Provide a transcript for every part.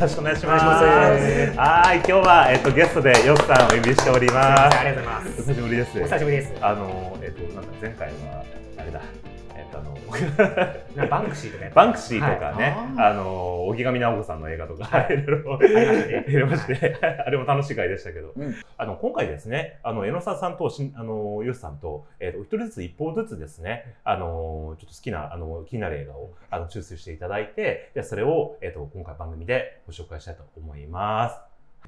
ろしくお願いします。はい、今日は、えっと、ゲストでよっさんをお呼びしております。ありがとうございます。お久しぶりです。お久しぶりです。あの、えっと、なんか前回は、バンクシーとかバンクシーとかね、はい。あの、荻上直子さんの映画とか、はい。いろいろ。したね。入れまして、あれも楽しい回でしたけど、うん。あの、今回ですね、あの、江野沢さんとしん、あの、よしさんと、えっ、と、一人ずつ一方ずつですね、あの、ちょっと好きな、あの、気になる映画を、あの、抽出していただいて、で、それを、えっ、と、今回番組でご紹介したいと思います。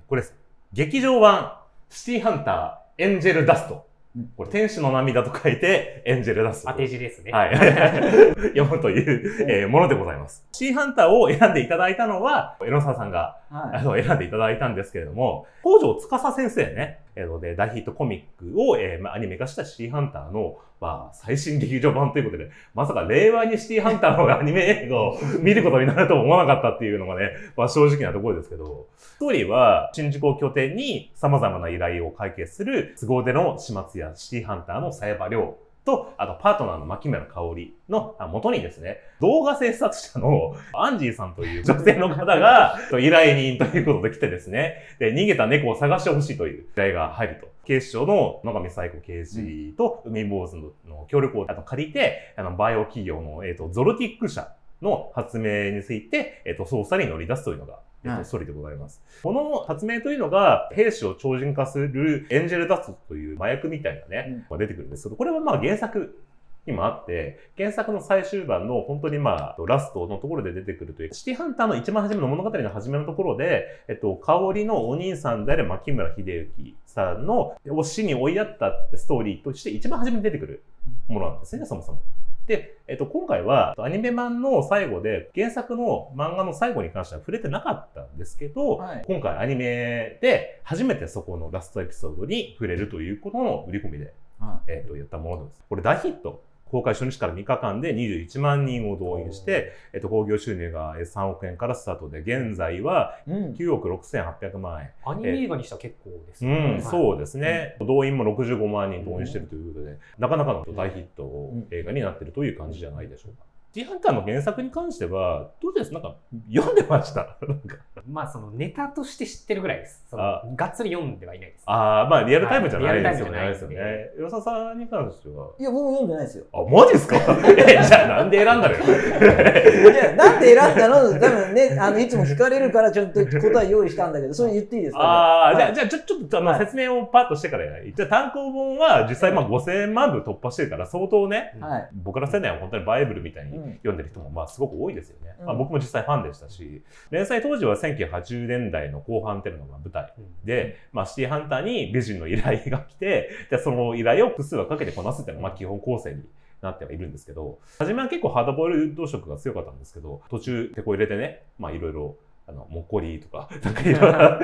これです。劇場版、シティハンター、エンジェルダスト。これ、天使の涙と書いて、エンジェルダスト。当て字ですね。はい。読むという、えーものでございます。シーハンターを選んでいただいたのは、江野沢さんが、あはの、選んでいただいたんですけれども、北条司先生ね、えーので、大ヒットコミックを、えーまあ、アニメ化したシーハンターの、まあ、最新劇場版ということで、まさか令和にシティハンターの アニメ映画を見ることになるとは思わなかったっていうのがね、まあ、正直なところですけど、ストーリーは、新宿を拠点に様々な依頼を解決する、都合での始末やシティハンターの裁判量と、あとパートナーの牧村香織のあ元にですね、動画制作者のアンジーさんという 女性の方が依頼人ということで来てですね、で、逃げた猫を探してほしいという依頼が入ると。警視庁の野上最子刑事と海坊主の協力を借りて、あの、バイオ企業の、えっ、と、ゾルティック社の発明について、えっ、と、捜査に乗り出すというのが、えっ、と、はいストーリーでございます。この発明というのが、兵士を超人化するエンジェルダストという麻薬みたいなね、が出てくるんですけど、これはまあ原作にもあって、原作の最終版の本当にまあ、ラストのところで出てくるという、シティハンターの一番初めの物語の初めのところで、えっと、香りのお兄さんである牧村秀幸さんのを死に追いやったストーリーとして一番初めに出てくるものなんですね、そもそも。で、えっと、今回はアニメ版の最後で原作の漫画の最後に関しては触れてなかったんですけど、はい今回アニメで初めてそこのラストエピソードに触れるということの売り込みではえっ、と、やったものです。これ大ヒット。公開初日から3日間で21万人を動員して、えっ、と、興行収入がえー3億円からスタートで、現在はい。うん。9億6800万円。アニメ映画にしては結構ですね。うん、はいそうですね。動員も65万人動員してるということで、なかなかの大ヒット映画になってるという感じじゃないでしょうか。シティハンターの原作に関しては、どうです？なんか、読んでました？なんかまあ、そのネタとして知ってるぐらいです。そのあがっつり読んではいないです。ああ、まあ、リアルタイムじゃないですよね。はいリアルタイムじゃないですよね。与佐さんに関しては。いや、僕も読んでないですよ。あ、マジですか？え、じゃあなんで選んだのよ？いや、なんで選んだの？多分ね、あの、いつも聞かれるからちょっと答え用意したんだけど、それ言っていいですか、ああ、じゃあ、あ、じゃあ、ちょ、ちょっと、あの、はい説明をパッとしてからやり。じゃあ、単行本は実際、まあ、5000万部突破してるから、相当ね、はい。僕ら世代は本当にバイブルみたいにうん読んでる人も、まあ、すごく多いですよね。うん。まあ、僕も実際ファンでしたし、連載当時は1980年代の後半っていうのがまあ舞台。うん。で、まあ、シティハンターに美人の依頼が来て、で、その依頼を複数はかけてこなすっていうのが、まあ、基本構成になってはいるんですけど、初めは結構ハードボイルド色が強かったんですけど、途中、手こ入れてね、まあ、いろいろ、あの、もっこりとか、なんかいろんな、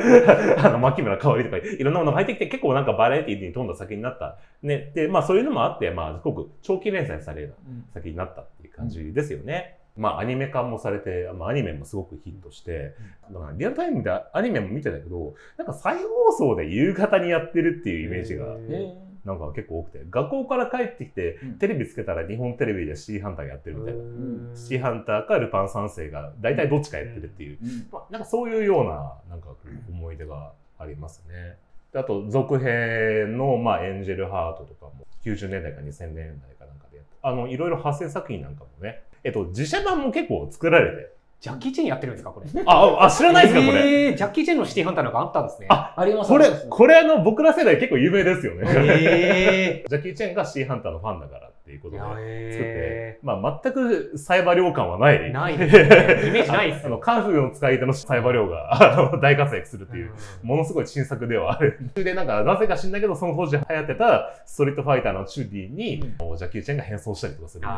あの、牧村香織とか、いろんなものが入ってきて、結構なんかバラエティに富んだ作品になった。ね。で、まあそういうのもあって、まあ、すごく長期連載されるうん作品になったっていう感じですよね。まあアニメ化もされて、まあアニメもすごくヒットして、だからリアルタイムでアニメも見てたけど、なんか再放送で夕方にやってるっていうイメージが、へえなんか結構多くて、学校から帰ってきてうん、テレビつけたら日本テレビでシティハンターやってるみたいな。ー。シティハンターかルパン三世が大体どっちかやってるっていう、うん。まあ、なんかそういうような、なんか思い出がありますね。であと、続編の、まあ、エンジェルハートとかも、90年代か2000年代かなんかでやって、あの、いろいろ派生作品なんかもね、えっと、自社版も結構作られて、ジャッキー・チェンやってるんですか、これ？あ、あ、知らないですか、これ？えージャッキー・チェンのシティハンターなんかあったんですね。あありますこれこれあの、僕ら世代結構有名ですよね。えジャッキー・チェンがシーハンターのファンだからっていうことでー、作ってえ、まあ、全くサイバー量感はない。ないですねイメージないっすあの、カンフーの使い手のサイバー量が、あの、大活躍するっていう。ものすごい新作ではある。で、なんか、なぜか知んないけど、その当時流行ってたストリートファイターのチューディに、ジャッキー・チェンが変装したりとかする。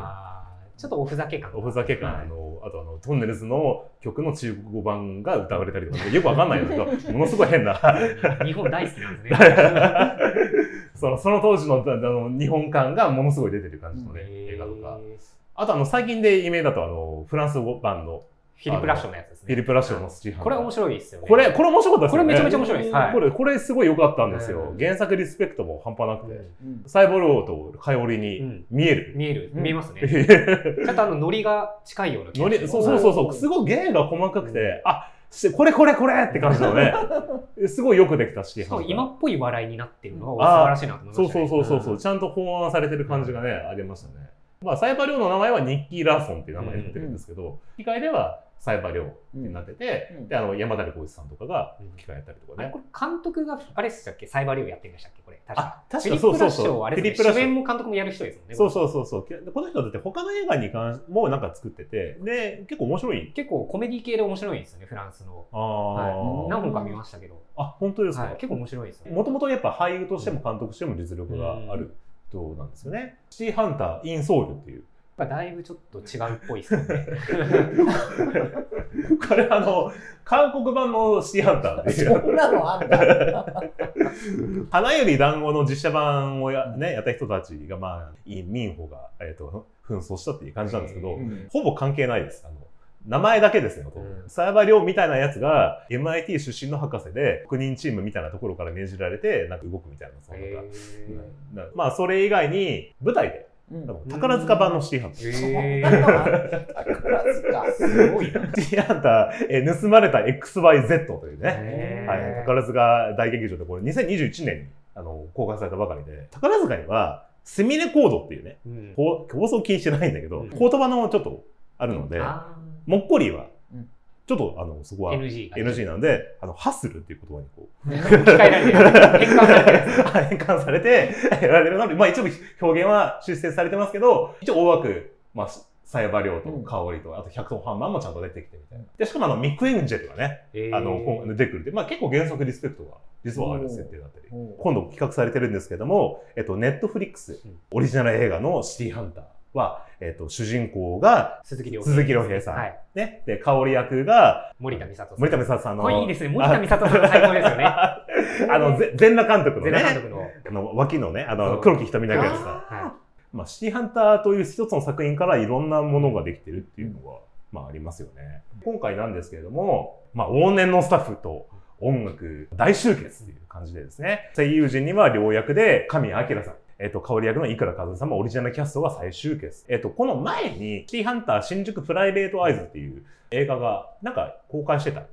あちょっとおふざけ感。おふざけ感、はい。あの、あとあの、トンネルズの曲の中国語版が歌われたりとか、よくわかんないんだけど、ものすごい変な、日本大好きなんですね。そのその当時のあの日本感がものすごい出てる感じのね、映画とか。あとあの、最近で有名だとあの、フランス語版のフィリップ・ラッションのやつですね。フィリップ・ラッションのスチーハンター。これ面白いですよね。これ、これ面白かったですよね。これめちゃめちゃ面白いです。はい。これ、これすごい良かったんですよ。うん原作リスペクトも半端なくて。うんサイボローとカヨリにうん見える。見える、うん見えますね。ノ ちょっとあの、ノリが近いような気がしリ、ますそうそうそうそう、すごい芸が細かくて、あ、これこれこれって感じのね、すごいよくできたし今っぽい笑いになってるのが素晴らしいなと思いました、そうね。そうそうそうそう、んちゃんと法案されてる感じがね、ありましたね。まあ、サイバリョウの名前はニッキー・ラーソンっていう名前になってるんですけど、吹き替えではサイバリョウってなってて、うんで、あの、山谷浩一さんとかが吹き替えたりとかね。監督が、あれでしたっけ？サイバーリオやってるんでしたっけ？これ。確か。あ、確かそうそうそう。フィリップ・ラ。主演も監督もやる人ですもんね。そうそうそうそう。でこの人だって他の映画に関しもなんか作ってて、で、結構面白い。結構コメディ系で面白いんですよね、フランスの。あはいー、何本か見ましたけど。あ、本当ですか、はい、結構面白いですよ。もともとやっぱ俳優としても監督としても実力がある人なんですよね。シティハンター・イン・ソウルっていう。だいぶちょっと違うっぽいですよね。これあの、韓国版のシティハンターっていう。そんなのあんだ。花より団子の実写版をや,、ね、やった人たちが、まあ、イ・ミンホが、えっ、と、紛争したっていう感じなんですけど、うんほぼ関係ないです。あの名前だけですよ。うんサイバー寮みたいなやつが MIT 出身の博士で、国人チームみたいなところから命じられて、なんか動くみたいな、そのなんかへなまあ、それ以外に、舞台で、宝塚版のシティハンター。宝塚。すごいな。シティハンター、えー盗まれた XYZ というね、はい、宝塚大劇場でこれ2021年にあの公開されたばかりで、宝塚にはセミレコードっていうね、うん。こう放送禁止じゃないんだけど、うん。言葉のちょっとあるので、あもっこりはうん、ちょっとあのそこーは NG なんで、あの、ハッスルっていう言葉にこう。変換されてるやつ。変換されて、やられるので、まあ一部表現は修正されてますけど、一応大枠、まあ、サイバー量と香りと、あと100トンハンマーもちゃんと出てきてみたいな。で、しかもあの、ミック・エンジェルがね、あの、今出てくるって、まあ結構原作リスペクトが実はある設定だったり。うん今度企画されてるんですけども、えっと、ネットフリックスうんオリジナル映画のシティハンターは、えっと、主人公が鈴木亮鈴木亮平さん。はい。ね。で、香り役が森田美里さん。森田美里さんの。これいいですね。森田美里さん最高ですよね。あの、ぜ全裸監督のねゼラ監、督の。あの、脇のね、あの、黒木瞳役やつさ。はまあ、シティハンターという一つの作品からいろんなものができてるっていうのは、まあありますよね。今回なんですけれども、まあ往年のスタッフと音楽大集結っていう感じでですね、声優陣には両役で神谷明さん、えっ、と、香り役のいくら和夫さんもオリジナルキャストが再集結。えっ、と、この前に、シティハンター新宿プライベートアイズっていう映画が、なんか公開してたん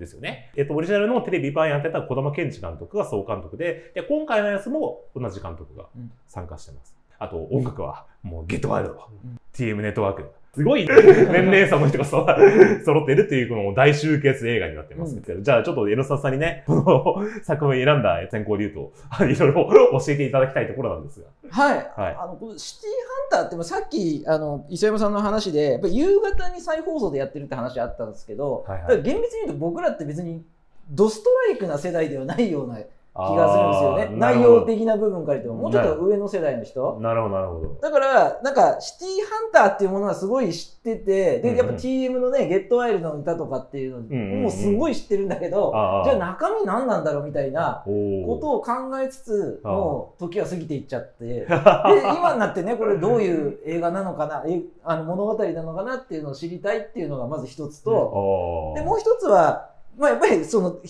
ですよね。えっ、と、オリジナルのテレビ版やってた児玉健二監督が総監督で、で、今回のやつも同じ監督がうん参加してます。あと、音楽は、もう、ゲットワイルド、うん TM ネットワーク、すごい 年齢差の人がそ 揃っているっていう、この大集結映画になってます。けど、じゃあ、ちょっとエノサさんにね、この作品を選んだ選考理由と、いろいろ教えていただきたいところなんですが。はい。はい。あの、このシティハンターってもさっき、あの、磯山さんの話で、やっぱ夕方に再放送でやってるって話あったんですけど、はいはい。厳密に言うと僕らって別にドストライクな世代ではないような気がするんですよね。内容的な部分から言っても、もうちょっと上の世代の人。なるほど、なるほど。だから、なんか、シティハンターっていうものはすごい知ってて、で、うんうん。やっぱ TM のね、ゲットワイルドの歌とかっていううんうんうん。のもすごい知ってるんだけど、ああじゃあ中身何なんだろうみたいなことを考えつつ、もう時は過ぎていっちゃって、で、今になってね、これどういう映画なのかな、えあの物語なのかなっていうのを知りたいっていうのがまず一つと、で、もう一つは、まあ、やっぱりその表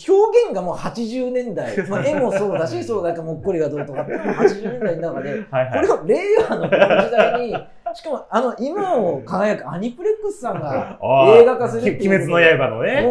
現がもう80年代、まあ、絵もそうだし、そうだかもっこりがどうとかっていうのも80年代の中で、はいはい。これを令和のこの時代に、しかもあの今を輝くアニプレックスさんが映画化するっていうき鬼滅の刃のね。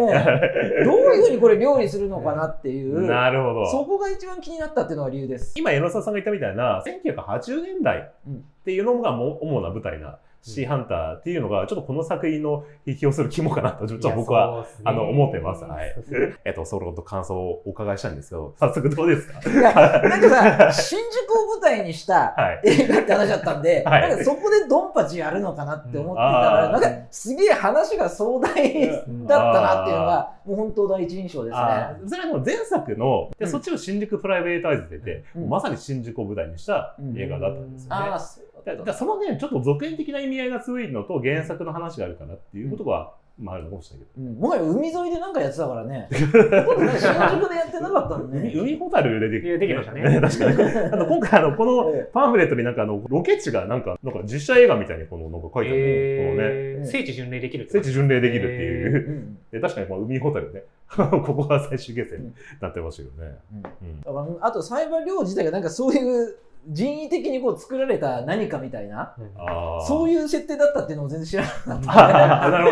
どういうふうにこれ料理するのかなっていう、なるほど。そこが一番気になったっていうのが理由です。今、江ノ沢さんが言ったみたいな、1980年代っていうのがもう主な舞台な、シーハンターっていうのが、ちょっとこの作品の引き寄せる肝かなと、ちょっと僕は、はあの、思ってます。はい。えっと、そのと感想をお伺いしたいんですけど、早速どうですか？いや、なんかさ、新宿を舞台にしたはい。映画って話だったんで、はい。なんかそこでドンパチやるのかなって思ってたうん。ら、なんかすげえ話が壮大だったなっていうのが、もう本当第一印象ですね。それはもう前作の、でうん。そっちの新宿プライベートアイズでて、うん。まさに新宿を舞台にした映画だったんですよね。ああ、そう。だだからそのね、ちょっと続編的な意味合いが強いのと原作の話があるからっていうことは、まああるのかもしれないけど。うん。もはや海沿いでなんかやってたからね。新宿でやってなかったの海ね。海ホタルででできましたね。確かに。あの 今回あの、このえパンフレットになんかあの、ロケ地がなんか、なんか実写映画みたいにこの、なんか書いてある、このね、えー聖地巡礼できる聖地巡礼できるっていう。え確かにこの海ホタルね、ここが最終決戦になってましたけどね。うん。うん。あとサイバー寮自体がなんかそういう人為的にこう作られた何かみたいなそういう設定だったっていうのを全然知らなかったなるほ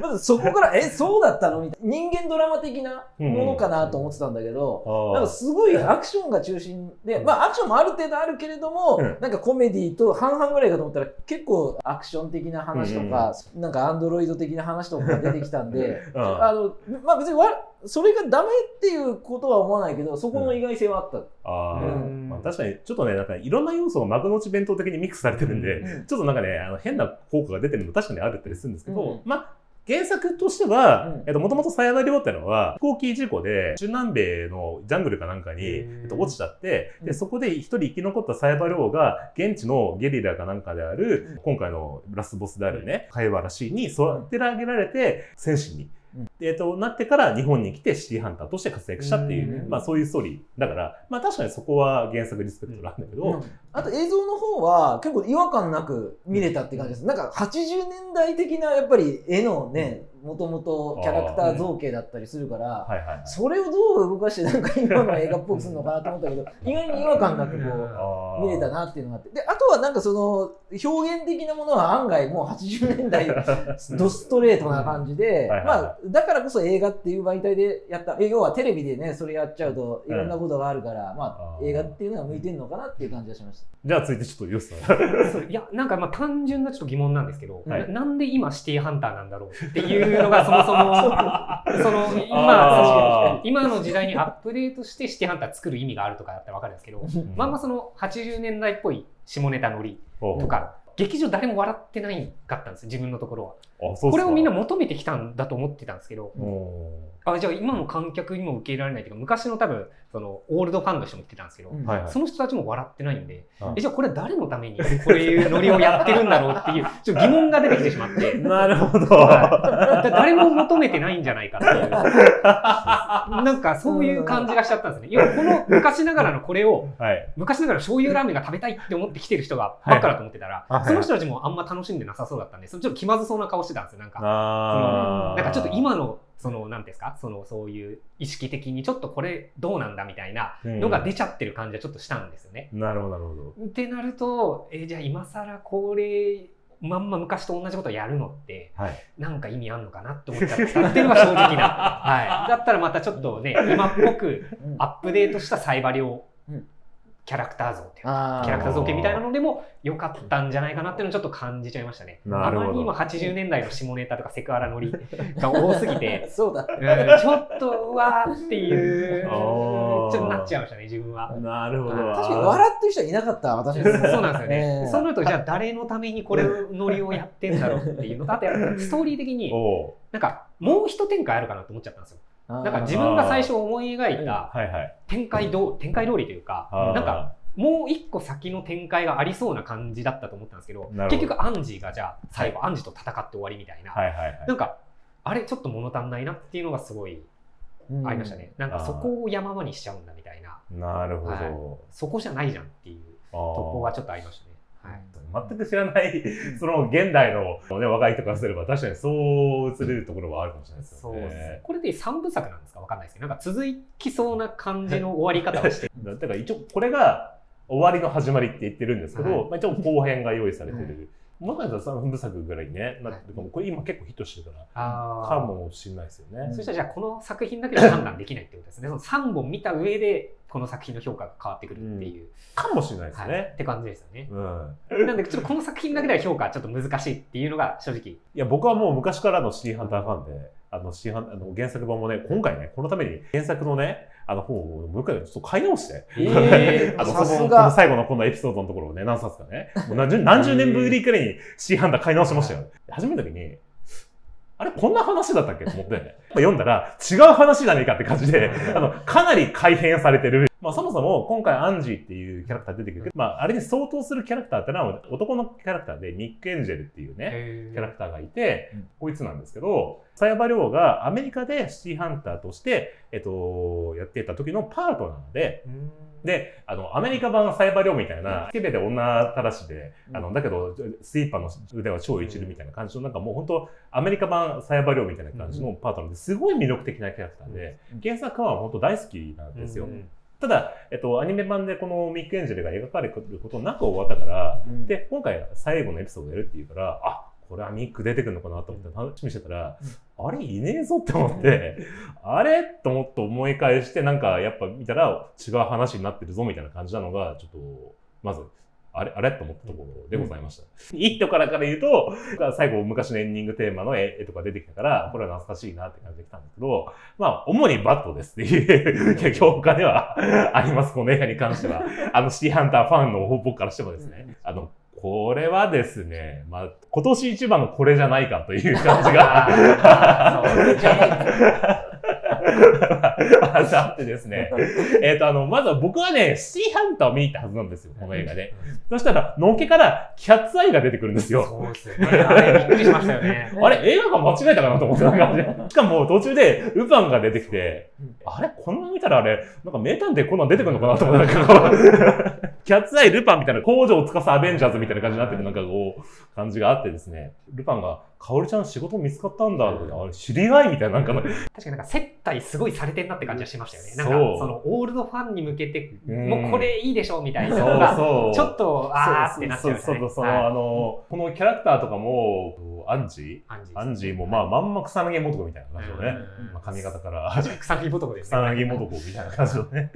ど。まずそこからえそうだったのみたいな。人間ドラマ的なものかなと思ってたんだけど、なんかすごいアクションが中心で、まあアクションもある程度あるけれども、うん。なんかコメディと半々ぐらいかと思ったら結構アクション的な話とか、なんかアンドロイド的な話とかが出てきたんで、うん。あのまあ別にわそれがダメっていうことは思わないけど、そこの意外性はあった。あー。うん。まあ、確かにちょっとねなんかいろんな要素が幕の内弁当的にミックスされてるんで、うん。ちょっとなんかねあの変な効果が出てるの確かにあるったりするんですけど、うん。まあ原作としてはうん、えっと、もともとサヤダ漁ってのは、飛行機事故で、中南米のジャングルかなんかに、えっと、落ちちゃって、で、うん。そこで一人生き残ったサヤバ漁が、現地のゲリラかなんかである、うん。今回のラスボスであるね、貝原氏に育て上げられて、戦士にえっと、なってから日本に来てシティハンターとして活躍したっていう、うん。まあそういうストーリー。だから、まあ確かにそこは原作リスペクトなんだけど、うん。あと映像の方は結構違和感なく見れたって感じです。なんか80年代的なやっぱり絵のね、もともとキャラクター造形だったりするから、はいはいはい。それをどう動かしてなんか今の映画っぽくするのかなと思ったけど、意外に違和感なくこあーう見れたなっていうのがあって。で、あとはなんかその表現的なものは案外もう80年代 ドストレートな感じで、はいはいはいまあだからこそ映画っていう媒体でやった、え要はテレビでね、それやっちゃうといろんなことがあるから、まああー映画っていうのが向いてるのかなっていう感じがしました。じゃあ続いてちょっとヨスさん。そういや、なんかまあ単純なちょっと疑問なんですけど、はいななんで今シティハンターなんだろうっていうのがそもそも、そのあ今ー、今の時代にアップデートしてシティハンター作る意味があるとかだったらわかるんですけど、まんまその80年代っぽい下ネタノリとか、劇場誰も笑ってないかったんです自分のところは。これをみんな求めてきたんだと思ってたんですけど、おあじゃあ今の観客にも受け入れられないというか、昔の多分、そのオールドファンの人も言ってたんですけど、うん。ーはいはい。その人たちも笑ってないんで、うん。えじゃあこれ誰のためにこういうノリをやってるんだろうっていう、ちょっと疑問が出てきてしまって、なるほど。だ誰も求めてないんじゃないかっていう、なんかそういう感じがしちゃったんですね。要はこの昔ながらのこれを、はい。昔ながら醤油ラーメンが食べたいって思って来てる人がばっかだと思ってたら、はい。その人たちもあんま楽しんでなさそうだったんで、そのちょっと気まずそうな顔してたんですよ。なんか、あーなんかちょっと今の、その、なんていうんですか、その、そういう意識的にちょっとこれどうなんだみたいなのが出ちゃってる感じはちょっとしたんですよね。なるほど、なるほど。ってなると、えじゃあ今更これ、まんま昔と同じことやるのって、はい。なんか意味あんのかなって思っちゃったっていうのが正直な。はい。だったらまたちょっとね、今っぽくうんアップデートしたサイバうんキャラクター像っていうキャラクター造形みたいなのでも良かったんじゃないかなっていうのをちょっと感じちゃいましたね。あまり今80年代の下ネタとかセクハラノリが多すぎて、そうだ。うんちょっとうわーっていう、ちょっとなっちゃいましたね、自分は。なるほど。確かに笑ってる人はいなかった、私そうなんですよね。えーそうなると、じゃあ誰のためにこれをノリをやってんだろうっていうのと、あとストーリー的に、おなんかもう一展開あるかなと思っちゃったんですよ。ななんか自分が最初思い描いたはいはい。展開どう展開通りというか、なんか、もう一個先の展開がありそうな感じだったと思ったんですけど、ど。結局アンジーがじゃあ最後アンジーと戦って終わりみたいな、はいはいはい。なんか、あれちょっと物足んないなっていうのがすごいうん。ありましたね。なんかそこを山場にしちゃうんだみたいな、なるほはい。ど。そこじゃないじゃんっていうとこはちょっとありましたね。はい。全く知らない、その現代の、ね、若い人からすれば確かにそう映れるところはあるかもしれないですそうよですね。これで3部作なんですか？わかんないですけど、なんか続きそうな感じの終わり方をして、だから一応これが終わりの始まりって言ってるんですけど、はい。まあ、一応後編が用意されてる。もしかしたら3部作ぐらいにね、なっても。これ今結構ヒットしてるから、かもしれないですよね。そしたらじゃあこの作品だけで判断できないってことですね。その3本見た上でこの作品の評価が変わってくるっていう、かもしれないですはい、ねっ。て感じですよね。うん。なんでちょっとこの作品だけでは評価ちょっと難しいっていうのが正直。いや、僕はもう昔からのシティハンターファンで、あの、シティハンあの原作版もね、今回ね、このために原作のね、あの本をもう一回ちょっと買い直して、えー あの、さ。最後のこのエピソードのところをね、何冊かね、もう何十何十年ぶりくらいにシティハンター買い直しましたよ。始めた時に、あれこんな話だったっけ？と思って、読んだら違う話じゃねえかって感じで、あの、かなり改変されてる。まあそもそも今回アンジーっていうキャラクター出てくるけど、まああれに相当するキャラクターってのは男のキャラクターでニック・エンジェルっていうね、キャラクターがいて、うん。こいつなんですけど、サヤバリョウがアメリカでシティハンターとして、えっと、やっていた時のパートナーで、で、あの、アメリカ版サイバー量みたいな、スケベで女たらしで、あの、だけど、スイーパーの腕は超一流みたいな感じの、なんかもう本当アメリカ版サイバー量みたいな感じのパートナーですごい魅力的なキャラクターで、原作は本当大好きなんですよ。ただ、えっと、アニメ版でこのミック・エンジェルが描かれることなく終わったから、うん。で、今回最後のエピソードやるっていうから、あ、これはミック出てくるのかなと思って楽しみにしてたら、あれいねえぞって思って、あれと思って思い返して、なんかやっぱ見たら違う話になってるぞみたいな感じなのが、ちょっと、まず、あれあれ？と思ったところでございました。いいとからから言うと、最後昔のエンディングテーマの絵絵とか出てきたから、これは懐かしいなって感じで来たんですけど、まあ、主にバットですっていう 評価では あります、この映画に関しては。あの、シティハンターファンの僕からしてもですね。あの、これはですね、まあ、今年一番のこれじゃないかという感じが。あってですね。えっ、と、あの、まずは僕はね、シティハンターを見に行ったはずなんですよ、この映画で。そしたら、のっけからキャッツアイが出てくるんですよ。そうですよね。あれびっくりしましたよね。あれ映画館間違えたかなと思ってた感じで。しかも途中でルパンが出てきて、あれこのまま見たらあれ、なんか名探偵コナン出てくるのかなと思ってなんかこうキャッツアイ、ルパンみたいな工場を司アベンジャーズみたいな感じになってるなんかこう、感じがあってですね。ルパンが、カオルちゃん仕事見つかったんだとか、あれ知り合いみたいななんかの、確かになんか接待すごいされてんなって感じはしましたよね。なんかそのオールドファンに向けて、うんもうこれいいでしょみたいなそうのが、そう。ちょっと、あーってなっちゃうそうそう、その、はいあの、このキャラクターとかも、アンジアンジーアンジーもまあ、まんま草薙素子みたいな感じのね。うんまあ、髪型から。草薙男です草ね。薙素子みたいな感じのね。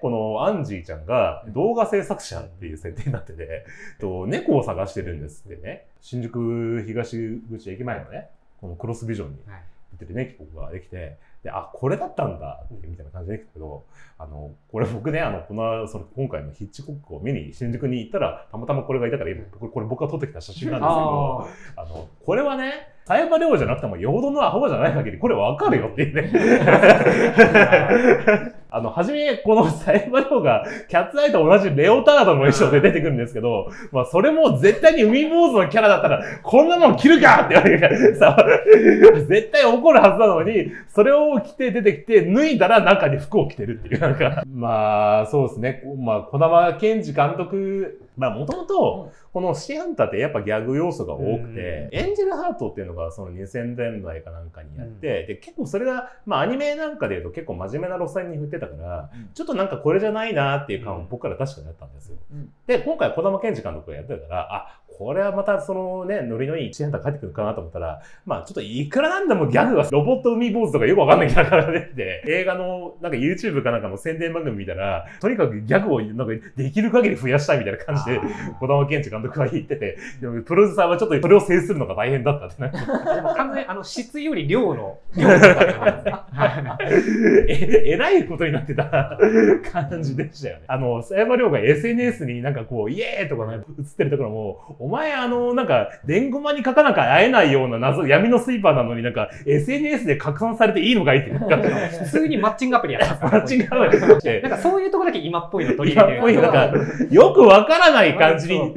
このアンジーちゃんが動画制作者っていう設定になってて、と猫を探してるんですってね。新宿東口駅前のね、このクロスビジョンにはい。出てる猫ができて、で、あ、これだったんだってみたいな感じでできたけど、あの、これ僕ね、あの、この、その今回のヒッチコックを見に新宿に行ったら、たまたまこれがいたから、今これこれ僕が撮ってきた写真なんですけど、ああの、これはね、サイバー量じゃなくても、よほどのアホじゃない限り、これわかるよっていうね。あの、はじめ、このサイバー量が、キャッツアイと同じレオタードの衣装で出てくるんですけど、まあ、それも絶対に海坊主のキャラだったら、こんなもん着るかって言われるから、さ、絶対怒るはずなのに、それを着て出てきて、脱いだら中に服を着てるっていう、なんか、まあ、そうですね。まあ、小玉健二監督、まあ、もともと、このシティハンターってやっぱギャグ要素が多くて、エンジェルハートっていうのがその2000年代かなんかにやって、で、結構それが、まあアニメなんかで言うと結構真面目な路線に振ってたから、うん。ちょっとなんかこれじゃないなっていう感うんは僕から確かにあったんですよ。うん。で、今回小玉健二監督がやってたから、あ、これはまたそのね、ノリのいいシティハンター帰ってくるかなと思ったら、まあちょっといくらなんでもギャグがロボット海坊主とかよくわかんないキャラから出てて、映画のなんか YouTube かなんかの宣伝番組見たら、とにかくギャグをなんかできる限り増やしたいみたいな感じで、小玉健二監督が言ってて、でもプロデューサーはちょっとそれを制するのが大変だったってな。ーでも完全にあの質より量の量とかって感じですね はいえ、えらいことになってた感じでしたよね。あの、佐山亮が SNS になんかこう、イエーイとかね、映ってるところも、お前あの、なんか、伝言マに書かなきゃ会えないような謎、闇のスイーパーなのになんか、SNS で拡散されていいのかいっていうか、普通にマッチングアプリやってますマッチングアプリして。なんかそういうところだけ今っぽいの取り今っ入れてる。ぽいなんか、よくわからない感じに、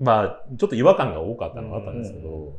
まあ、ちょっと違和感が多かったのがあったんですけど、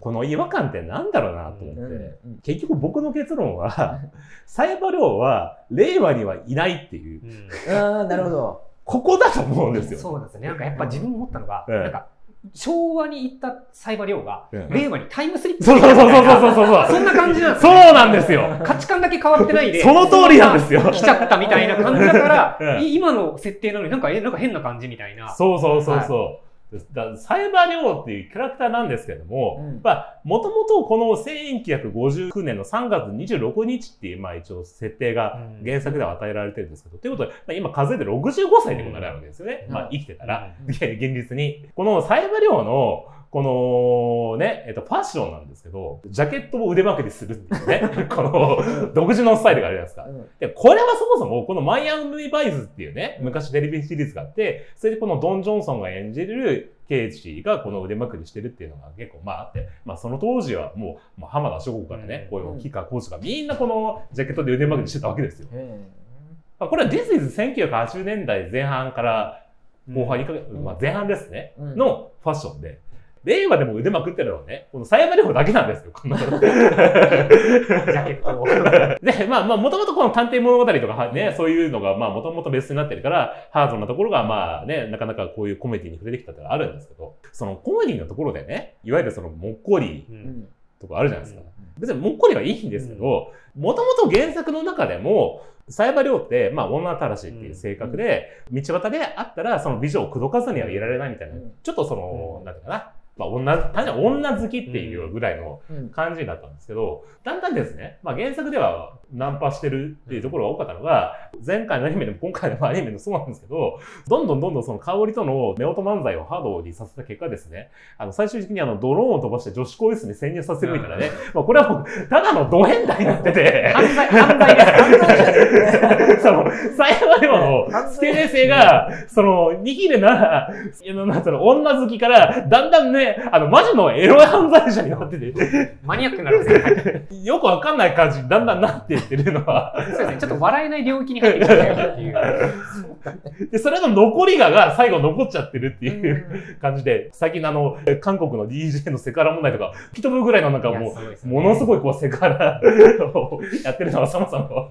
この違和感ってなんだろうなと思って、うん結局僕の結論は、サイバリョウは令和にはいないっていう、うん。ああ、なるほど。ここだと思うんですよ。そうなんですよね。なんかやっぱ自分思ったのが、うん。なんか昭和に行ったサイバー量が、うん令和にタイムスリップそうそうそうそうそうそうそう。そんな感じなんですそよ、うなんですよ。価値観だけ変わってないで、その通りなんですよ。来ちゃったみたいな感じだから、今の設定なのになんか、え、なんか変な感じみたいな。そうそうそうそう。らサイバーリョウっていうキャラクターなんですけども、うんまあ、もともとこの1959年の3月26日っていう、まあ一応設定がうん原作では与えられてるんですけど、ということで、まあ、今数えて65歳ってことになるわけですよね。うんまあ生きてたら。現実に。このサイバーリョウの、このね、えっと、ファッションなんですけど、ジャケットを腕まくりするっていうね、この独自のスタイルがあるじゃないですか。うん。で、これはそもそも、このマイアン・ルイ・バイズっていうね、昔テレビシリーズがあって、それでこのドン・ジョンソンが演じる刑事がこの腕まくりしてるっていうのが結構まああって、まあその当時はもう、まあ、浜田諸国からね、こういう吉川浩司がみんなこのジャケットで腕まくりしてたわけですよ。へまあ、これは This is 1980年代前半から後半にかけ、うん。まあ前半ですね、うん。のファッションで、令和でも腕まくってるのはね、この狭山亮だけなんですよ、こんなの。ジャケットを。で、まあまあ、もともとこの探偵物語とかはね、そういうのが、まあ、もともとベースになってるから、ハードなところが、まあね、なかなかこういうコメディに触れてきたってあるんですけど、そのコメディのところでね、いわゆるその、もっこりとかあるじゃないですか。うん。別にもっこりはいいんですけど、もともと原作の中でも、サイバリョウって、まあ、女たらしっていう性格で、道端であったら、その美女を口説かずにはいられないみたいな、うん。ちょっとその、うん。なんていうかな、まあ、女、単純に女好きっていうぐらいのうん。感じだったんですけど、だんだんですね、まあ、原作ではナンパしてるっていうところが多かったのが、前回のアニメでも今回のアニメでもそうなんですけど、どんどんどんどんその香りとの目音漫才をハードにさせた結果ですね、あの、最終的にあの、ドローンを飛ばして女子更衣室に潜入させるみたいなね、まあ、これはもう、ただのド変態になってて、犯罪、犯罪です。犯その、最後でもの、スケベ性が、その、ニヒルな、あの、なんつうの、女好きから、だんだんね、あの、マジのエロ犯罪者になってて、マニアックになるんですね。はいよくわかんない感じにだんだんなっていってるのは、そうですね。ちょっと笑えない領域に入ってきちゃったよっていう。で、それの残りがが最後残っちゃってるっていう感じで、最近のあの、韓国の DJ のセカラ問題とか、吹き飛ぶぐらいのなんかもう、ものすごいこうセカラをやってるのはそもそも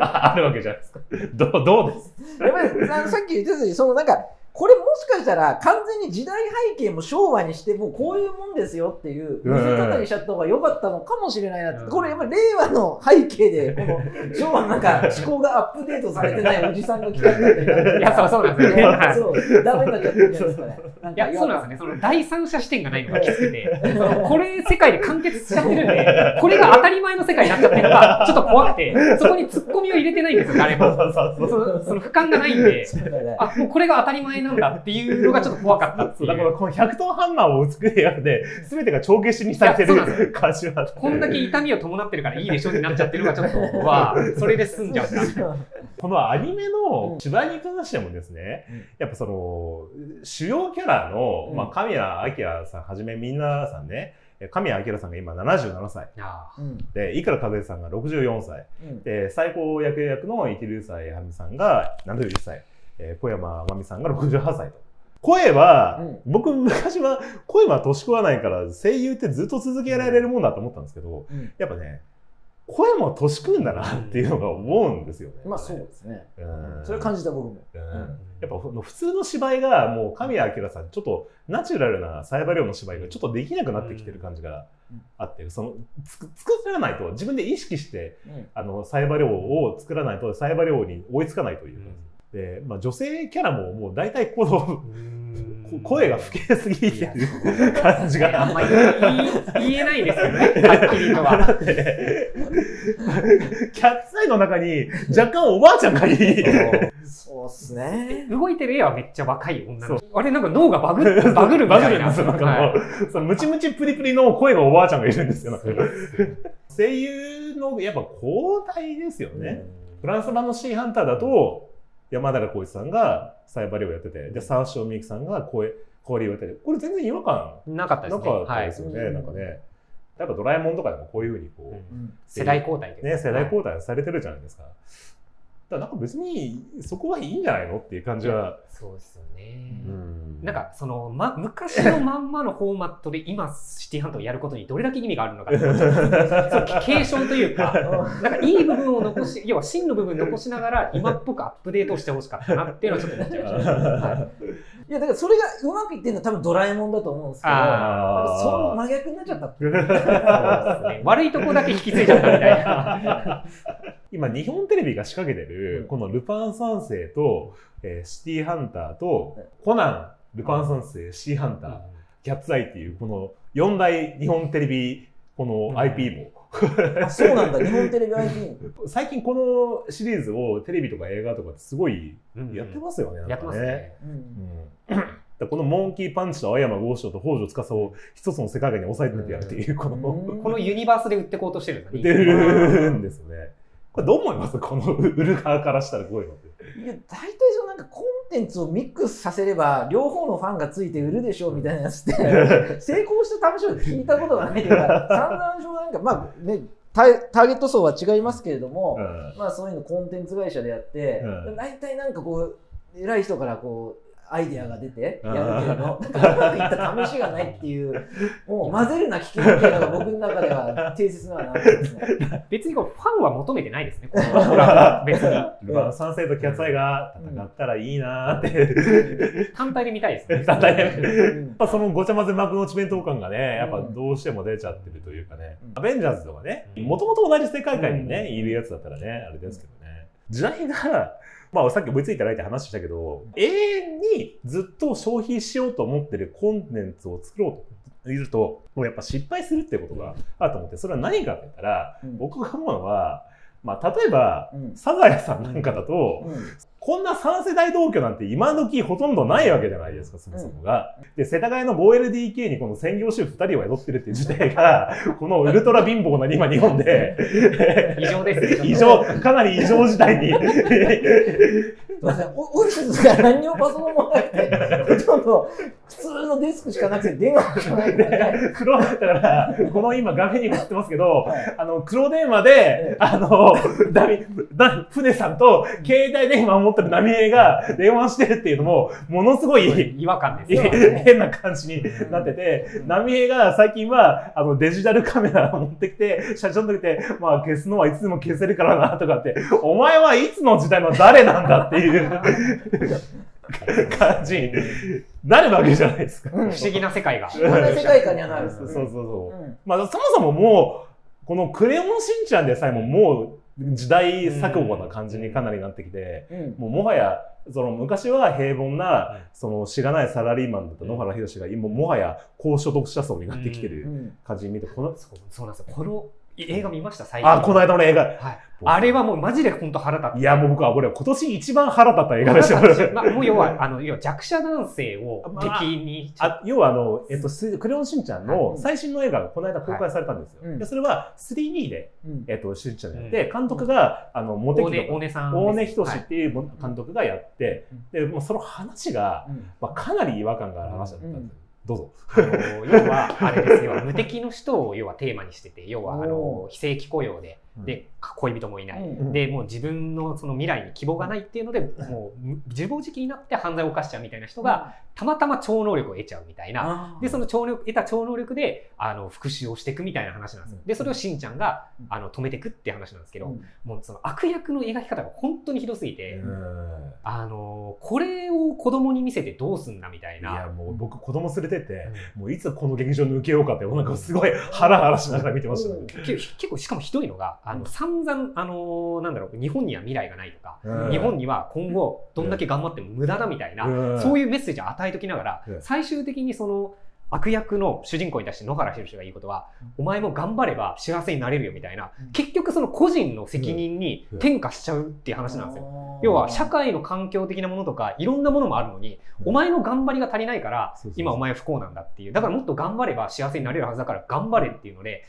ああるわけじゃないですか。どう、どうです？やっぱりさっき言ってたようにそのなんかこれもしかしたら完全に時代背景も昭和にしてもうこういうもんですよっていう見せ方にしちゃった方が良かったのかもしれないなって、うん。これやっぱり令和の背景でこの昭和のなんか思考がアップデートされてないおじさんが来ちゃったっていや、そう。そうなんですよね。はい。そうダメになっちゃってるんじゃないですかねいや、そうなんですよね。その第三者視点がないのがきつくて、これ世界で完結しちゃってるんで、これが当たり前の世界になっちゃってるのが、ちょっと怖くて、そこに突っ込みを入れてないんですよ、誰も。その俯瞰がないんで、あ、もうこれが当たり前なんだっていうのがちょっと怖かったってそうだから。この100トンハンマーを作るやつで、全てが帳消しにされてる感じはあって。こんだけ痛みを伴ってるからいいでしょになっちゃってるのがちょっと、わあ、それで済んじゃうんだ。このアニメのうん芝居に関してもですね、うんやっぱその、主要キャラの、うんまあ、神谷明さんはじめ皆さんね、神谷明さんが今77歳。で、いくら和恵さんが64歳。うんで、最高役役の一流歳はみさんが71歳。えー小山真美さんが68歳と。声は、うん。僕昔は声は年食わないから声優ってずっと続けられるもんだと思ったんですけど、うん。やっぱね、声も年食うんだなっていうのが思うんですよね。まあそうですね。うん。それ感じた僕も。うん。ん。やっぱ普通の芝居がもう神谷明さんちょっとナチュラルなサイバリョウの芝居がちょっとできなくなってきてる感じがあって、そのつく作らないと自分で意識してうん。あのサイバリョウを作らないとサイバリョウに追いつかないというか、で、まあ、女性キャラももう大体この声が老けすぎてる感じがあんまり言えないですよね、はっきりとは。キャッツアイの中に若干おばあちゃんがいい。そうっすね動いてる絵はめっちゃ若い女の子。あれなんか脳がバグる、バグるみバたいな。グるんですよ。なそのムチムチプリプリの声がおばあちゃんがいるんですよ。なんか声優のやっぱ交代ですよね。フランス版のシーハンターだと、山寺宏一さんがサイバリをやってて、で、沢塩美幸さんが声、氷をやってて、これ全然違和感いなかったですね。なかったはいですよね。はいなんかね。やっぱドラえもんとかでもこういうふうにこう、うん世代交代ですね、世代交代されてるじゃないですか。だからなんか別にそこはいいんじゃないのっていう感じは。そうですよね。うんなんかその、ま、昔のまんまのフォーマットで 今シティハンターをやることにどれだけ意味があるのかって そう継承というか、なんかいい部分を残し、要は真の部分残しながら今っぽくアップデートしてほしかったなっていうのはちょっと思っちゃいましたね。はいいやだからそれがうまくいってるのは多分ドラえもんだと思うんですけどあその真逆になっちゃった。ね。悪いとこだけ引き継いじゃったみたいな。今、日本テレビが仕掛けてる、このルパン三世と、えーシティハンターと、コナン、ルパン三世、シティハンター、キャッツアイっていう、この4大日本テレビ、こうん。の IP も、あそうなんだ。日本テレビ IP 最近このシリーズをテレビとか映画とかってすごいやってますよね。なんかやってますね。うん。このモンキーパンチと青山剛昌と北条司を一つの世界観に抑えてやるっていう、この、うん。このユニバースで売ってこうとしてるんです売ってるんですよね。これどう思います？この売る側からしたらこういう？のって。いや大体そのなんかテンツをミックスさせれば両方のファンがついて売るでしょうみたいなやつって 成功した試しを聞いたことがないか 散々上なんかまあねターターゲット層は違いますけれども、うん。まあそういうのコンテンツ会社でやって、うん。大体なんかこう偉い人からこうアイデアが出てうんやるけれど、なんかうまくいった試しがないっていう、もう混ぜるな危険っていうのが僕の中では定説なのかなと思いますね。別にこうファンは求めてないですね。この は別に。ルパン三世とキャッツアイが戦ったらいいなーって。単体で見たいですね。単体でうんやっぱそのごちゃ混ぜ幕の内弁当感がね、やっぱどうしても出ちゃってるというかね、うんアベンジャーズとかね、うんもともと同じ世界観にね、うんいるやつだったらね、あれですけどね。時代が、まあさっき追いついてないって話したけど、永遠にずっと消費しようと思ってるコンテンツを作ろうといると、もうやっぱ失敗するってことがあると思って、それは何かって言ったら、うん。僕が思うのは、まあ例えば、うん。サザエさんなんかだと、うんこんな3世代同居なんて今時ほとんどないわけじゃないですか、そもそもが。で、世田谷の 5LDK にこの専業主婦2人を宿ってるっていう時代が、このウルトラ貧乏な今日本で、異常ですね。異常、かなり異常事態に。すいません、おオフィスが何にもパソコンもなくて、ほとんど普通のデスクしかなくて、電話しかない。黒だから、この今画面に映ってますけど、はいあの、黒電話で、あの、ダミ、だ船さんと携帯電話を持ってる波江が電話してるっていうのも、ものすごい、違和感ですいよ。変な感じになってて、波江が最近はあのデジタルカメラを持ってきて、社長の時て、まあ消すのはいつでも消せるからなとかって、お前はいつの時代の誰なんだっていう 感じになるわけじゃないですか。うん不思議な世界が。不思議な世界観にはなる。そうそうそう。うんまあそもそももう、このクレヨンしんちゃんでさえももう時代錯誤な感じにかなりなってきて、うん。もうもはや、その昔は平凡な、そのしがないサラリーマンだった野原宏が今もはや高所得者層になってきてうるん。感じに見て、この、そうそうなんですよ。この映画見ました、最近。あ、この間の映画。はい。あれはもうマジで本当腹立って。いや、もう僕はこれ今年一番腹立った映画でした。まあ、もう要は、あの、要は弱者男性を敵に、あ要はあの、えっと、すクレヨンしんちゃんのはい最新の映画がこの間公開されたんですよ。でそれは 3D で、うんえっと、しんちゃんやって、監督が、あの、モテキ大根、さん。大根仁はいっていう監督がやって、で、もうその話が、うんまあ、かなり違和感がある話だったんですよ。どうぞ。あの要は、あれですよ、無敵の人を要はテーマにしてて、要は、あのお、非正規雇用で、で、恋人もいない。うん。で、もう自分のその未来に希望がないっていうので、もう自暴自棄になって犯罪を犯しちゃうみたいな人が、たまたま超能力を得ちゃうみたいな。で、その超能力、得た超能力で、あの、復讐をしていくみたいな話なんですよ。で、それをしんちゃんが、あの、止めていくっていう話なんですけど、うん。もうその悪役の描き方が本当にひどすぎて、うん。あの、これを子供に見せてどうすんだみたいいや、な。もう僕子供連れてって、もういつこの劇場抜けようかって、なんかすごいハラハラしながら見てました。ね。け結構しかもひどいのが、あの、散々、あの、なんだろう、日本には未来がないとか、うん。日本には今後どんだけ頑張っても無駄だみたいな、うん。そういうメッセージを与えときながら、うん。最終的にその悪役の主人公に対して野原宏が言うことは、お前も頑張れば幸せになれるよみたいな、うん。結局その個人の責任にうん転嫁しちゃうっていう話なんですよ。要は社会の環境的なものとかいろんなものもあるのに、うん。お前の頑張りが足りないから今お前不幸なんだっていう。だからもっと頑張れば幸せになれるはずだから頑張れっていうので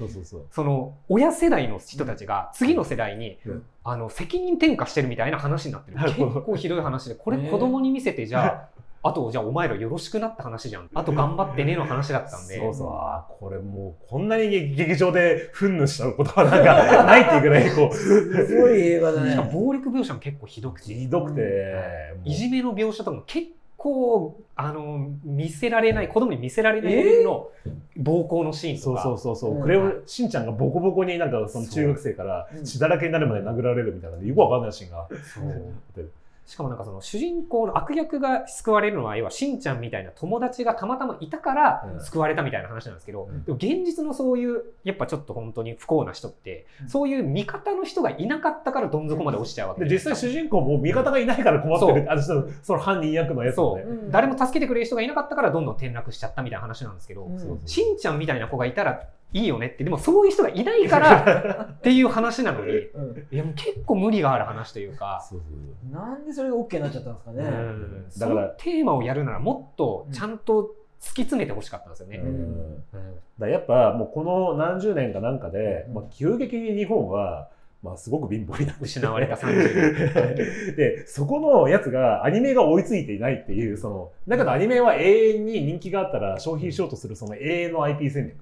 その親世代の人たちが次の世代に、うん。あの責任転嫁してるみたいな話になってる。結構ひどい話でこれね子供に見せてじゃあ あとじゃあお前らよろしくなって話じゃん。あと頑張ってねの話だったんで。そうそう、これもうこんなに劇場で憤怒したことはなんかないっていうぐらいこう、すごい映画だしかもね。暴力描写も結構ひどくて。ひどくて、いじめの描写とかも結構あの見せられない子供に見せられないレベルの暴行のシーンそうとか、そうそうそう、う。ん。クレヨンしんちゃんがボコボコになんかその中学生から血だらけになるまで殴られるみたいなよくわかんないシーンが。そう しかもなんかその主人公の悪役が救われるのは要はしんちゃんみたいな友達がたまたまいたからうん。救われたみたいな話なんですけど、うん。でも現実のそういうやっぱちょっと本当に不幸な人って、うん。そういう味方の人がいなかったからどん底まで落ちちゃうわけで実際主人公も味方がいないから困ってるあのそのその犯人役のやつもね。誰も助けてくれる人がいなかったからどんどん転落しちゃったみたいな話なんですけど、しんちゃんみたいな子がいたらいいよねって。でもそういう人がいないから っていう話なのにうん。いやもう結構無理がある話というか。そうそうなんでそれが OK になっちゃったんですかね。うん。だからテーマをやるならもっとちゃんと突き詰めてほしかったんですよね。そううん。うん。だからやっぱもうこの何十年かなんかで、うん。まあ、急激に日本はまあすごく貧乏になって失われた30 で、そこのやつがアニメが追いついていないっていう、その、だけどアニメは永遠に人気があったら消費しようとするその永遠の IP 戦略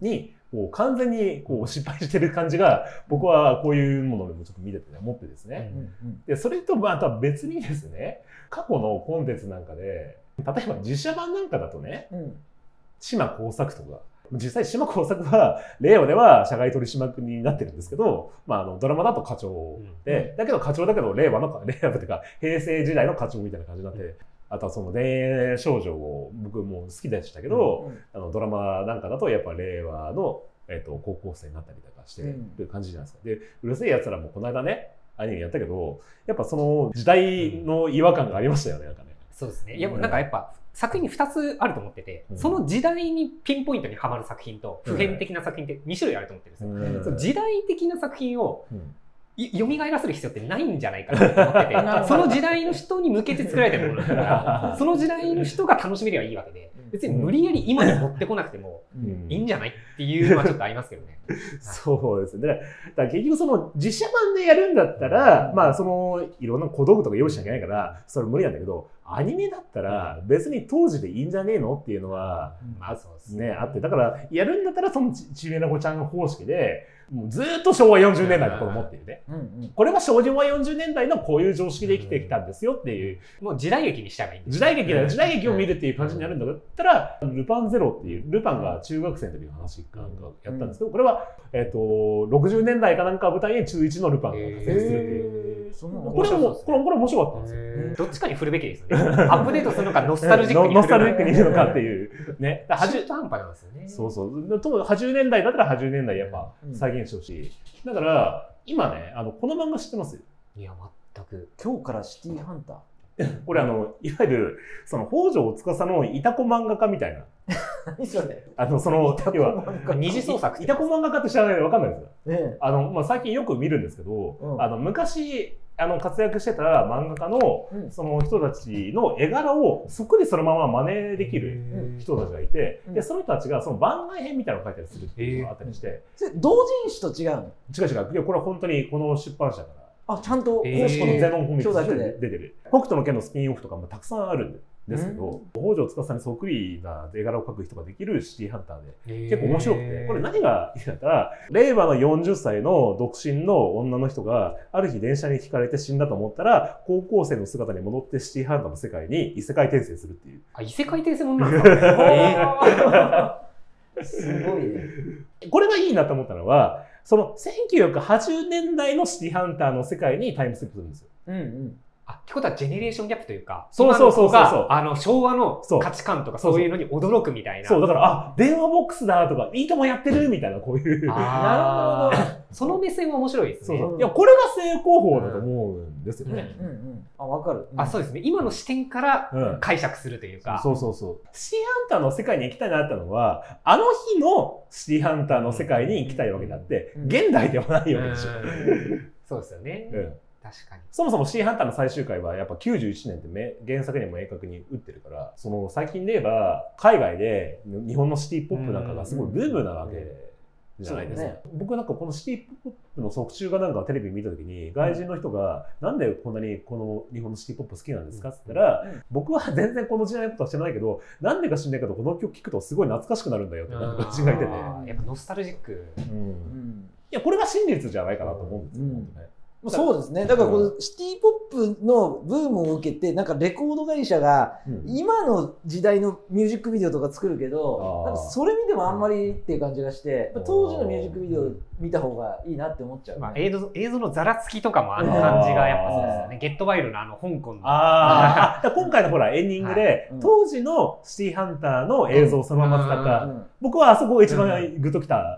に、こう完全にこう失敗してる感じが、僕はこういうものでもちょっと見ててね、思ってですね。で、それとまた別にですね、過去のコンテンツなんかで、例えば実写版なんかだとね、島工作とか、実際島工作は令和では社外取締役になってるんですけど、まあ、あのドラマだと課長で、だけど課長だけど令和の令和というか平成時代の課長みたいな感じになって、あとはその恋愛少女を僕も好きでしたけど、あのドラマなんかだとやっぱ令和の、えっと高校生になったりとかしてる感じじゃないですか。でうるせえやつらもこの間ねアニメやったけどやっぱその時代の違和感がありましたよねなんかね。そうですね。いや、なんかやっぱ、作品に2つあると思ってて、うんその時代にピンポイントにはまる作品と、普遍的な作品って2種類あると思ってるんですよ。うんその時代的な作品をうんい蘇らせる必要ってないんじゃないかなと思ってて。その時代の人に向けて作られてるものだから、その時代の人が楽しめればいいわけで、別に無理やり今に持ってこなくてもうん。いいんじゃないっていうのはちょっとありますけどね。そうですね。だから結局その実写版でやるんだったら、まあそのいろんな小道具とか用意しなきゃいけないから、それ無理なんだけど、アニメだったら別に当時でいいんじゃねえのっていうのは、まあそうですね、あって、だからやるんだったらそのちちびなこちゃん方式で、もうずーっと昭和40年代の子供っていうね。これは昭和40年代のこういう常識で生きてきたんですよっていう、もう時代劇にしちゃえばいいんです時代劇だよ時代劇を見るっていう感じになるんだったら、ルパンゼロっていう、ルパンが中学生の時の話かなんかやったんですけど、これは、えっ、と、60年代かなんかを舞台に中1のルパンが活躍するっていう。これも、これこれ面白かったんですよ。どっちかに振るべきですよね。アップデートするのか、ノスタルジックにノスタルジックにいるのかってう。いう。ね。中80途半端なんですよね。そうそう。と80年代だったら80年代やっぱうん再現してほしい。だから、今ね、あの、この漫画知ってます？いや、全く。今日からシティーハンター。これあの、いわゆる、その、北条司のいたこ漫画家みたいな。何それ？あの、その、要は、二次創作いたこ漫画家って知らないでわかんないですよ。ねあの、まあ、最近よく見るんですけど、うんあの、昔、あの、活躍してた漫画家の、うん。その人たちの絵柄をそっくりそのまま真似できる人たちがいて、うん。で、その人たちがその番外編みたいなのを書いたりするっていうのがあったりして、同人誌と違うの違う違う、いや、これは本当にこの出版社から、あ、ちゃんとえー公のゼノンコミックスで出てる。北斗の拳のスピンオフとかもたくさんあるんですけど、北条司にそっくりな絵柄を描く人ができるシティハンターで、結構面白くて、これ何がいいかったら、令和の40歳の独身の女の人が、ある日電車にひかれて死んだと思ったら、高校生の姿に戻ってシティハンターの世界に異世界転生するっていう。あ、異世界転生ものなんですかすごいね。これがいいなと思ったのは、その1980年代のシティハンターの世界にタイムスリップするんですよ。うんうん。あ、ってことはジェネレーションギャップというか、そうそうそうそうあの、昭和のそう価値観とかそういうのに驚くみたいな。そう、だから、あ、電話ボックスだとか、いいともやってるみたいな、こういう。あー その目線は面白いですね。そうそう。いや、これが正攻法だと思うんですよね。うんうん。あ、わかる。あ、そうですね。今の視点からうん解釈するというか。そうそうそう。シティハンターの世界に行きたいなってのは、あの日のシティハンターの世界に行きたいわけであって、うん現代ではないわけでしょ。うんそうですよね。うん確かに。そもそもシティハンターの最終回はやっぱ91年ってめ原作にも明確に打ってるから、その最近で言えば海外で日本のシティポップなんかがすごいブームなわけじゃないですか。ね。僕なんかこのシティポップの特集がなんかテレビ見た時に外人の人がなんでこんなにこの日本のシティポップ好きなんですか？って言ったら、うん僕は全然この時代のことは知らないけど、なんでか知んないけどこの曲聴くとすごい懐かしくなるんだよってなんか外人がいてて。やっぱノスタルジック。うん。うん。いや、これが真実じゃないかなと思うんですよ、うん。ねそうですね。だからこのシティポップのブームを受けて、なんかレコード会社がうん。今の時代のミュージックビデオとか作るけど、なんかそれ見てもあんまりっていう感じがして、当時のミュージックビデオ見た方がいいなって思っちゃう、ね。まあ、映像映像のざらつきとかもあの感じがやっぱそうですよね。ゲットワイルのあの香港の。ああ、今回のほらエンディングで、はいうん当時のシティハンターの映像をそのまま使った、うん僕はあそこが一番グッときた。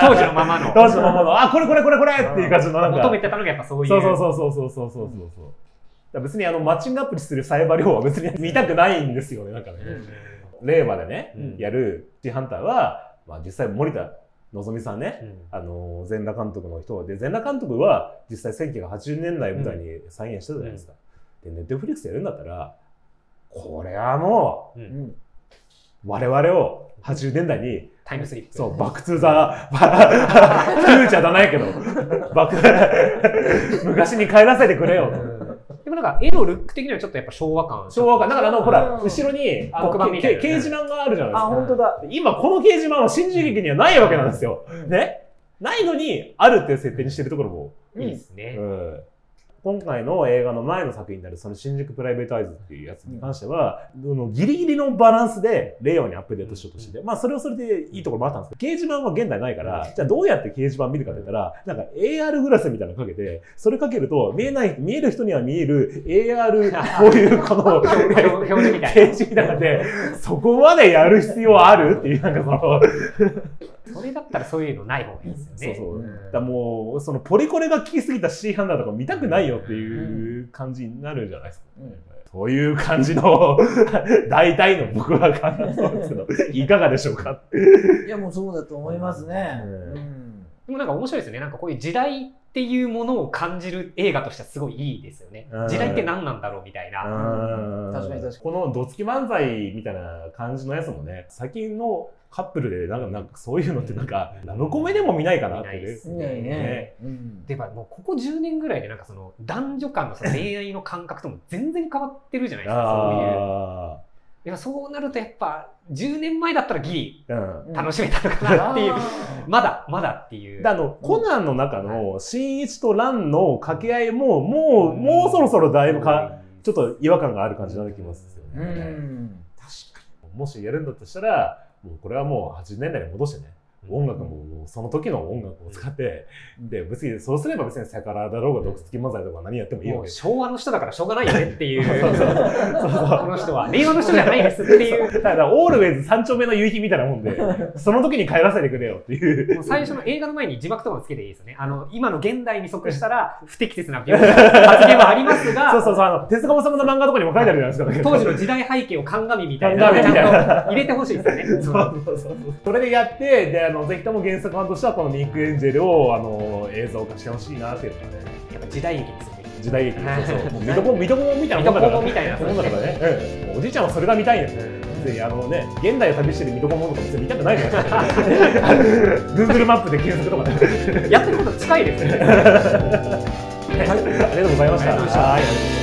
当時のままの。当時のままの、あ、これこれこれこれっていう感じのなんか。求めてたのがやっぱそういう。そうそうそうそうそうそうそうそう。別にあのマッチングアプリするサイバー量は別に見たくないんですよね、なんかね。令和でね、うんやるシティハンターは、まあ実際森田望さんね、うん。あの全裸監督の人で全裸監督は実際1980年代舞台に再現してたじゃないですか、でネットフリックスやるんだったらこれはもううん。ん。う我々を80年代に、タイムスリップ。そう、バックトゥーザ、フューチャーじゃないけど、バック、昔に帰らせてくれよ。でもなんか絵のルック的にはちょっとやっぱ昭和感。昭和感。だからあの、ほら、うん後ろに、あの黒板みたいなけ掲示板があるじゃないですあ、か。本当だ。今この掲示板は新宿駅にはないわけなんですよ。ね？ないのに、あるっていう設定にしてるところも、いいですね。うん今回の映画の前の作品であるその新宿プライベートアイズっていうやつに関しては、あのギリギリのバランスで令和にアップデートしようとしてて、まあそれはそれでいいところもあったんですけど、掲示板は現代ないから、じゃあどうやって掲示板見るかって言ったら、なんか AR グラスみたいなのかけて、それかけると見えない、見える人には見える AR、こういうこの 表みたい掲示みたいな ので、そこまでやる必要あるっていう、なんかその、な。それだったらそういうのない方がいいですよね。そうそううんだもう、そのポリコレが効きすぎた C ハンダーとか見たくないよっていう感じになるじゃないですか。うんそういう感じの 大体の僕は感想ですけど、いかがでしょうか？いや、もうそうだと思いますね。うんうんでもなんか面白いですよね。なんかこういう時代っていうものを感じる映画としてはすごいいいですよねうん。時代って何なんだろうみたいな。うん確かに確かにこのどつき漫才みたいな感じのやつもね、最近のカップルでなんかなんかそういうのってなんか、ラブコメでも見ないかなってね見ないね。ねうんで、まあもうここ10年ぐらいでなんかその男女間のその恋愛の感覚とも全然変わってるじゃないですか。そういう。やそうなるとやっぱ10年前だったらギリあ。うん。楽しめたのかなっていう。まだ、まだっていう。であの、コナンの中の新一と蘭の掛け合いも、もう、もうそろそろだいぶか、ちょっと違和感がある感じになってきますようね。ん。もしやるんだとしたら、もうこれはもう80年代に戻してね、音楽もその時の音楽を使って、で、別にそうすれば別にセカラだろうが、毒付き漫才とか何やってもいいもうわけ。昭和の人だからしょうがないよねっていう。そうそうこの人は令和の人じゃないですっていう。だから、オールウェイズ三丁目の夕日みたいなもんで、その時に帰らせてくれよっていう。最初の映画の前に字幕とかもつけていいですよね。あの、今の現代に即したら不適切な発言はありますが、そうそうそう、あの、手塚治虫の漫画とかにも書いてあるじゃないですか。当時の時代背景を鑑みみたいな入れてほしいですよね。そうそうそうそうそれでやって、で、あの、ぜひとも原作ファンとしては、このミック・エンジェルを、あの、映像化してほしいなっていうのがね、やっぱ時代劇ですよね。時代劇。そうそう。もう水戸黄門みたいなもんだから。みたいなもんだからね。おじいちゃんはそれが見たいんだよ。別にあのね、現代を旅してる水戸黄門とか別に見たくないか。Google マップで検索とかね。やってること近いですよね。はいありがとうございました。